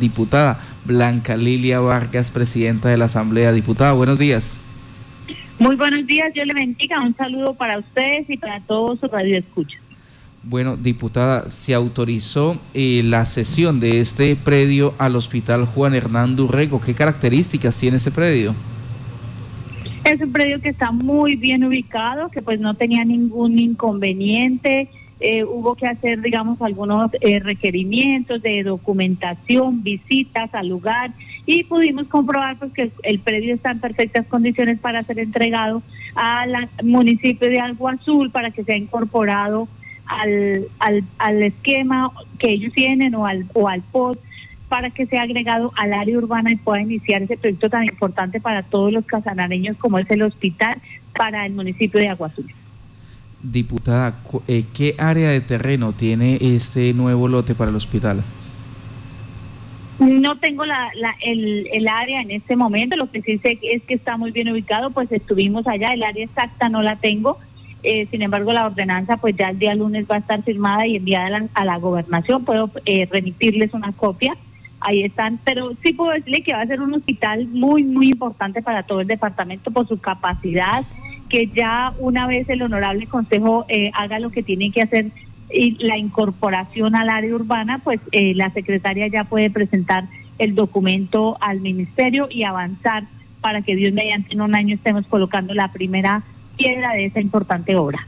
diputada Blanca Lilia Vargas, presidenta de la Asamblea. Diputada, buenos días. Muy buenos días, yo le bendiga. Un saludo para ustedes y para todos sus radioescuchas. Bueno, diputada, se autorizó eh, la cesión de este predio al Hospital Juan Hernán Durrego. ¿Qué características tiene ese predio? Es un predio que está muy bien ubicado, que pues no tenía ningún inconveniente eh, hubo que hacer, digamos, algunos eh, requerimientos de documentación, visitas al lugar y pudimos comprobar pues, que el predio está en perfectas condiciones para ser entregado al municipio de Agua Azul para que sea incorporado al, al, al esquema que ellos tienen o al, o al POT para que sea agregado al área urbana y pueda iniciar ese proyecto tan importante para todos los casanareños como es el hospital para el municipio de Agua Azul. Diputada, eh, ¿qué área de terreno tiene este nuevo lote para el hospital? No tengo la, el, el, área en este momento, lo que sí sé es que está muy bien ubicado, pues estuvimos allá, el área exacta no la tengo, eh, sin embargo la ordenanza pues ya el día lunes va a estar firmada y enviada a la, gobernación, puedo eh, remitirles una copia, ahí están, pero sí puedo decirle que va a ser un hospital muy, muy importante para todo el departamento por su capacidad, que ya una vez el honorable consejo eh, haga lo que tiene que hacer y la incorporación al área urbana, pues eh, la secretaria ya puede presentar el documento al ministerio y avanzar para que Dios mediante en un año estemos colocando la primera piedra de esa importante obra.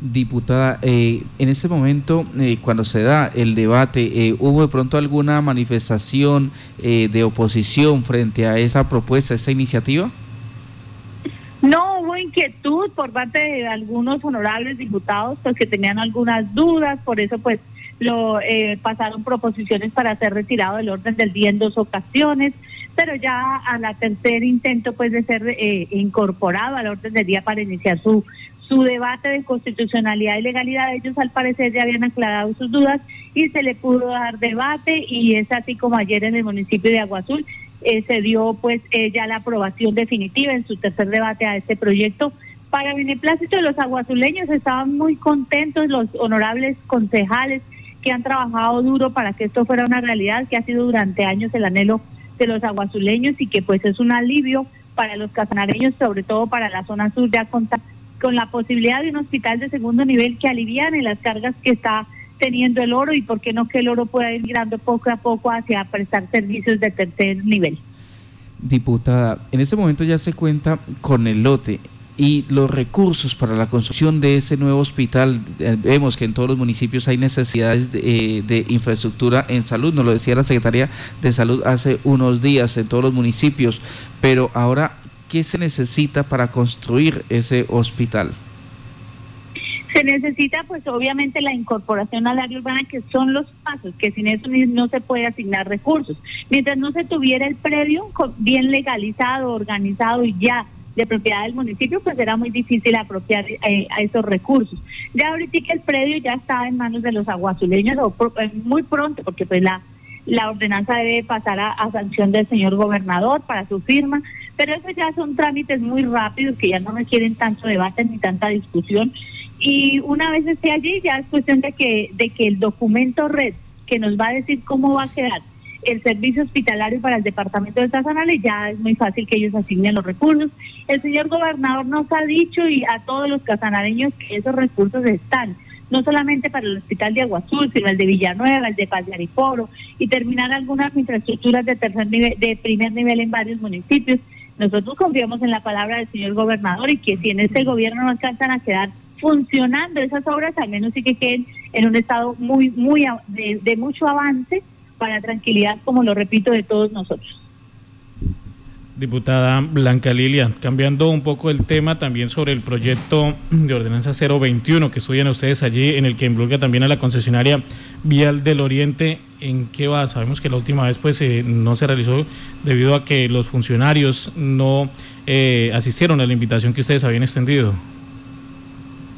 Diputada, eh, en ese momento, cuando se da el debate, ¿hubo de pronto alguna manifestación de oposición frente a esa propuesta, esa iniciativa? No hubo inquietud por parte de algunos honorables diputados pues que tenían algunas dudas, por eso pues lo eh, pasaron proposiciones para ser retirado del orden del día en dos ocasiones, pero ya a la tercer intento pues de ser eh, incorporado al orden del día para iniciar su su debate de constitucionalidad y legalidad, ellos al parecer ya habían aclarado sus dudas y se le pudo dar debate y es así como ayer en el municipio de Agua Azul eh, se dio pues eh, ya la aprobación definitiva en su tercer debate a este proyecto. Para beneplácito de los aguazuleños estaban muy contentos los honorables concejales que han trabajado duro para que esto fuera una realidad, que ha sido durante años el anhelo de los aguazuleños y que pues es un alivio para los casanareños, sobre todo para la zona sur, ya contar con la posibilidad de un hospital de segundo nivel que aliviane las cargas que está teniendo el oro y por qué no que el oro pueda ir mirando poco a poco hacia prestar servicios de tercer nivel. Diputada, en este momento ya se cuenta con el lote y los recursos para la construcción de ese nuevo hospital. Eh, vemos que en todos los municipios hay necesidades de, eh, de, infraestructura en salud, nos lo decía la Secretaría de Salud hace unos días en todos los municipios, pero ahora, ¿qué se necesita para construir ese hospital? Se necesita pues obviamente la incorporación al área urbana que son los pasos, que sin eso no se puede asignar recursos. Mientras no se tuviera el predio bien legalizado, organizado y ya de propiedad del municipio, pues era muy difícil apropiar eh, a esos recursos. Ya ahorita que el predio ya está en manos de los aguazuleños, o eh, muy pronto, porque pues la, la ordenanza debe pasar a sanción del señor gobernador para su firma, pero eso ya son trámites muy rápidos que ya no requieren tanto debate ni tanta discusión y una vez esté allí ya es cuestión de que, de que el documento red que nos va a decir cómo va a quedar el servicio hospitalario para el departamento de Tazanales, ya es muy fácil que ellos asignen los recursos. El señor gobernador nos ha dicho y a todos los casanareños que esos recursos están, no solamente para el hospital de Aguazul, sino el de Villanueva, el de Ariporo, y terminar algunas infraestructuras de tercer nivel, de primer nivel en varios municipios. Nosotros confiamos en la palabra del señor gobernador y que si en este gobierno no alcanzan a quedar funcionando esas obras, al menos sí que queden en un estado muy, muy de, mucho avance para tranquilidad, como lo repito, de todos nosotros. Diputada Blanca Lilia, cambiando un poco el tema también sobre el proyecto de ordenanza 021 que estudian ustedes allí, en el que involucra también a la concesionaria Vial del Oriente, ¿en qué va? Sabemos que la última vez pues eh, no se realizó debido a que los funcionarios no eh, asistieron a la invitación que ustedes habían extendido.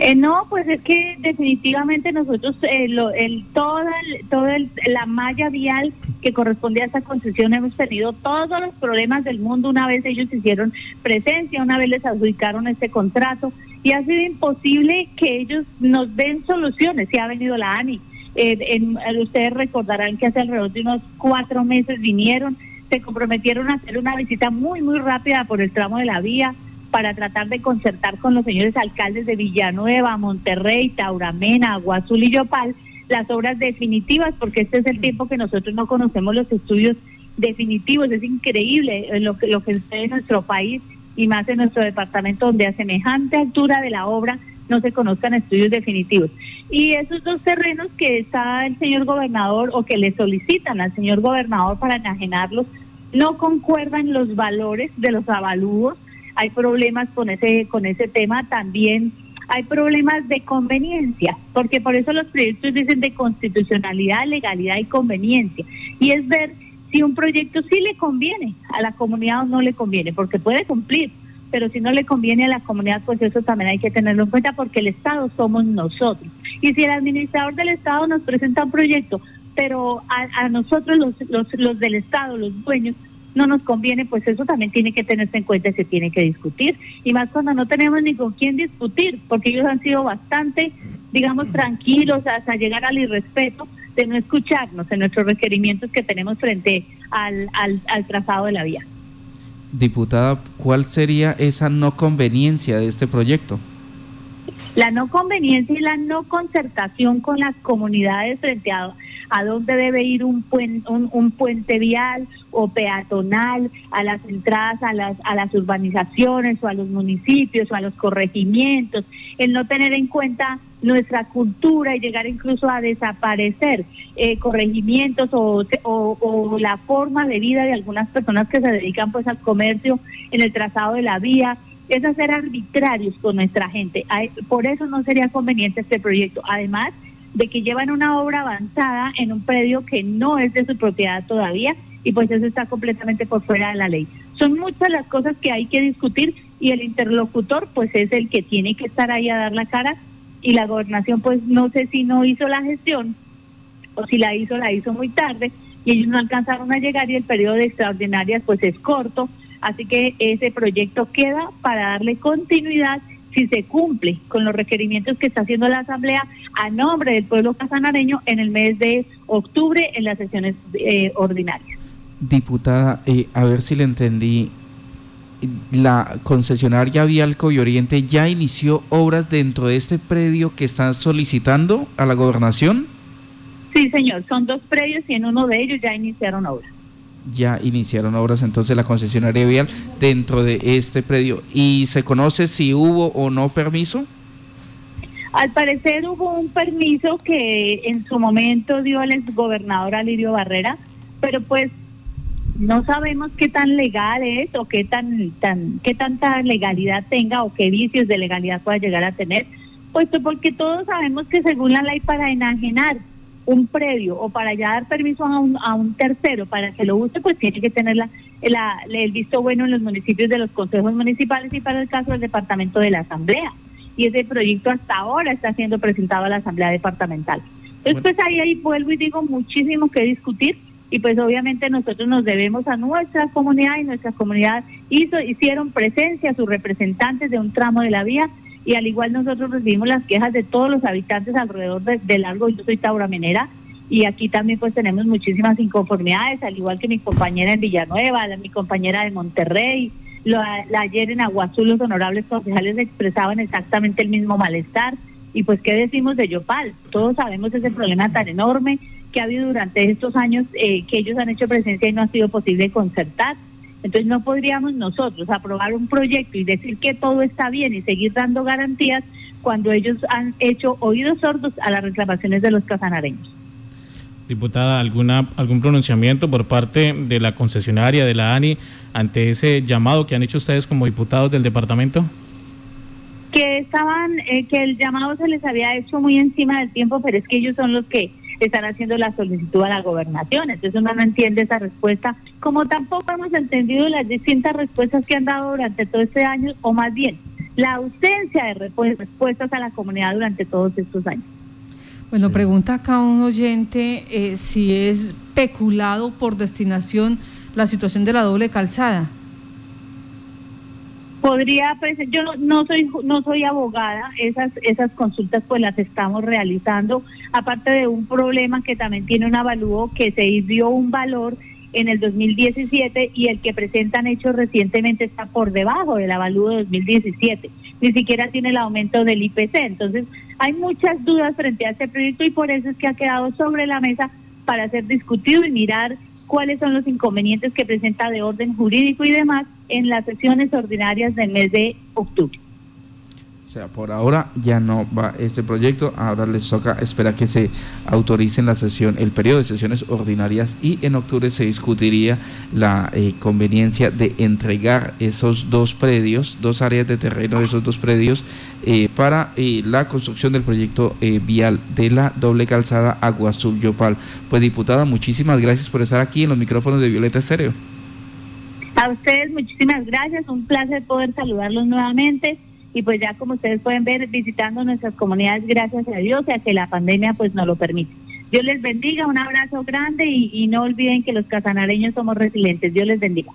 Eh, no, pues es que definitivamente nosotros, eh, el, toda, toda la malla vial que corresponde a esta concesión hemos tenido todos los problemas del mundo una vez ellos hicieron presencia, una vez les adjudicaron este contrato y ha sido imposible que ellos nos den soluciones. Si ha venido la ANI, Eh, ustedes recordarán que hace alrededor de unos cuatro meses vinieron, se comprometieron a hacer una visita muy, muy rápida por el tramo de la vía para tratar de concertar con los señores alcaldes de Villanueva, Monterrey, Tauramena, Aguazul y Yopal las obras definitivas, porque este es el tiempo que nosotros no conocemos los estudios definitivos. Es increíble lo que, lo que sucede en nuestro país y más en nuestro departamento, donde a semejante altura de la obra no se conozcan estudios definitivos. Y esos dos terrenos que está el señor gobernador o que le solicitan al señor gobernador para enajenarlos, no concuerdan los valores de los avalúos. Hay problemas con ese, con ese tema también hay problemas de conveniencia, porque por eso los proyectos dicen de constitucionalidad, legalidad y conveniencia. Y es ver si un proyecto sí le conviene a la comunidad o no le conviene, porque puede cumplir, pero si no le conviene a la comunidad, pues eso también hay que tenerlo en cuenta porque el Estado somos nosotros. Y si el administrador del Estado nos presenta un proyecto, pero a, nosotros los, los, los del Estado, los dueños, no nos conviene, pues eso también tiene que tenerse en cuenta y se tiene que discutir. Y más cuando no tenemos ni con quién discutir, porque ellos han sido bastante, digamos, tranquilos hasta llegar al irrespeto de no escucharnos en nuestros requerimientos que tenemos frente al, al, al trazado de la vía. Diputada, ¿cuál sería esa no conveniencia de este proyecto? La no conveniencia y la no concertación con las comunidades frente a a dónde debe ir un, un, puente vial o peatonal, a las entradas a las, a las urbanizaciones o a los municipios o a los corregimientos, el no tener en cuenta nuestra cultura y llegar incluso a desaparecer eh, corregimientos o, o, la forma de vida de algunas personas que se dedican pues al comercio en el trazado de la vía, es hacer arbitrarios con nuestra gente. Por eso no sería conveniente este proyecto. Además, de que llevan una obra avanzada en un predio que no es de su propiedad todavía y pues eso está completamente por fuera de la ley. Son muchas las cosas que hay que discutir y el interlocutor pues es el que tiene que estar ahí a dar la cara y la gobernación pues no sé si no hizo la gestión o si la hizo, la hizo muy tarde y ellos no alcanzaron a llegar y el periodo de extraordinarias pues es corto, así que ese proyecto queda para darle continuidad si se cumple con los requerimientos que está haciendo la Asamblea a nombre del pueblo casanareño en el mes de octubre en las sesiones eh, ordinarias. Diputada, eh, a ver si le entendí. La concesionaria Vialco y Oriente ya inició obras dentro de este predio que están solicitando a la gobernación. Sí, señor, son dos predios y en uno de ellos ya iniciaron obras ya iniciaron obras entonces la concesionaria vial dentro de este predio. ¿Y se conoce si hubo o no permiso? Al parecer hubo un permiso que en su momento dio el exgobernador Alirio Barrera, pero pues no sabemos qué tan legal es o qué tan, tan qué tanta legalidad tenga o qué vicios de legalidad pueda llegar a tener, puesto porque todos sabemos que según la ley para enajenar un previo o para ya dar permiso a un, a un tercero para que lo use, pues tiene que tener la, el visto bueno en los municipios de los consejos municipales y para el caso del departamento de la asamblea. Y ese proyecto hasta ahora está siendo presentado a la asamblea departamental. Entonces, pues ahí, ahí vuelvo y digo muchísimo que discutir y pues obviamente nosotros nos debemos a nuestra comunidad y nuestra comunidad hizo hicieron presencia sus representantes de un tramo de la vía y al igual nosotros recibimos las quejas de todos los habitantes alrededor del lago, yo soy Taura Menera, y aquí también pues tenemos muchísimas inconformidades, al igual que mi compañera en Villanueva, mi compañera de Monterrey, la, ayer en Aguazú los honorables concejales expresaban exactamente el mismo malestar, y pues qué decimos de Yopal, todos sabemos ese problema tan enorme que ha habido durante estos años eh, que ellos han hecho presencia y no ha sido posible concertar. Entonces no podríamos nosotros aprobar un proyecto y decir que todo está bien y seguir dando garantías cuando ellos han hecho oídos sordos a las reclamaciones de los casanareños. Diputada, ¿alguna, ¿algún pronunciamiento por parte de la concesionaria, de la ANI, ante ese llamado que han hecho ustedes como diputados del departamento? Que estaban, eh, que el llamado se les había hecho muy encima del tiempo, pero es que ellos son los que están haciendo la solicitud a la gobernación. Entonces uno no entiende esa respuesta, como tampoco hemos entendido las distintas respuestas que han dado durante todo este año, o más bien, la ausencia de respuestas a la comunidad durante todos estos años. Bueno, pregunta acá un oyente eh, si es peculado por destinación la situación de la doble calzada. Podría yo no, no, soy no soy abogada esas esas consultas pues las estamos realizando aparte de un problema que también tiene un avalúo que se dio un valor en el 2017 y el que presentan hechos recientemente está por debajo del avalúo de 2017 ni siquiera tiene el aumento del IPC entonces hay muchas dudas frente a este proyecto y por eso es que ha quedado sobre la mesa para ser discutido y mirar cuáles son los inconvenientes que presenta de orden jurídico y demás en las sesiones ordinarias del mes de octubre. O sea, por ahora ya no va este proyecto, ahora les toca esperar que se autorice en la sesión, el periodo de sesiones ordinarias y en octubre se discutiría la eh, conveniencia de entregar esos dos predios, dos áreas de terreno de esos dos predios eh, para eh, la construcción del proyecto vial de la doble calzada Agua Azul Yopal. Pues diputada, muchísimas gracias por estar aquí en los micrófonos de Violeta Estéreo. A ustedes muchísimas gracias, un placer poder saludarlos nuevamente y pues ya como ustedes pueden ver visitando nuestras comunidades gracias a Dios y a que la pandemia pues nos lo permite. Dios les bendiga, un abrazo grande y, y no olviden que los casanareños somos resilientes. Dios les bendiga.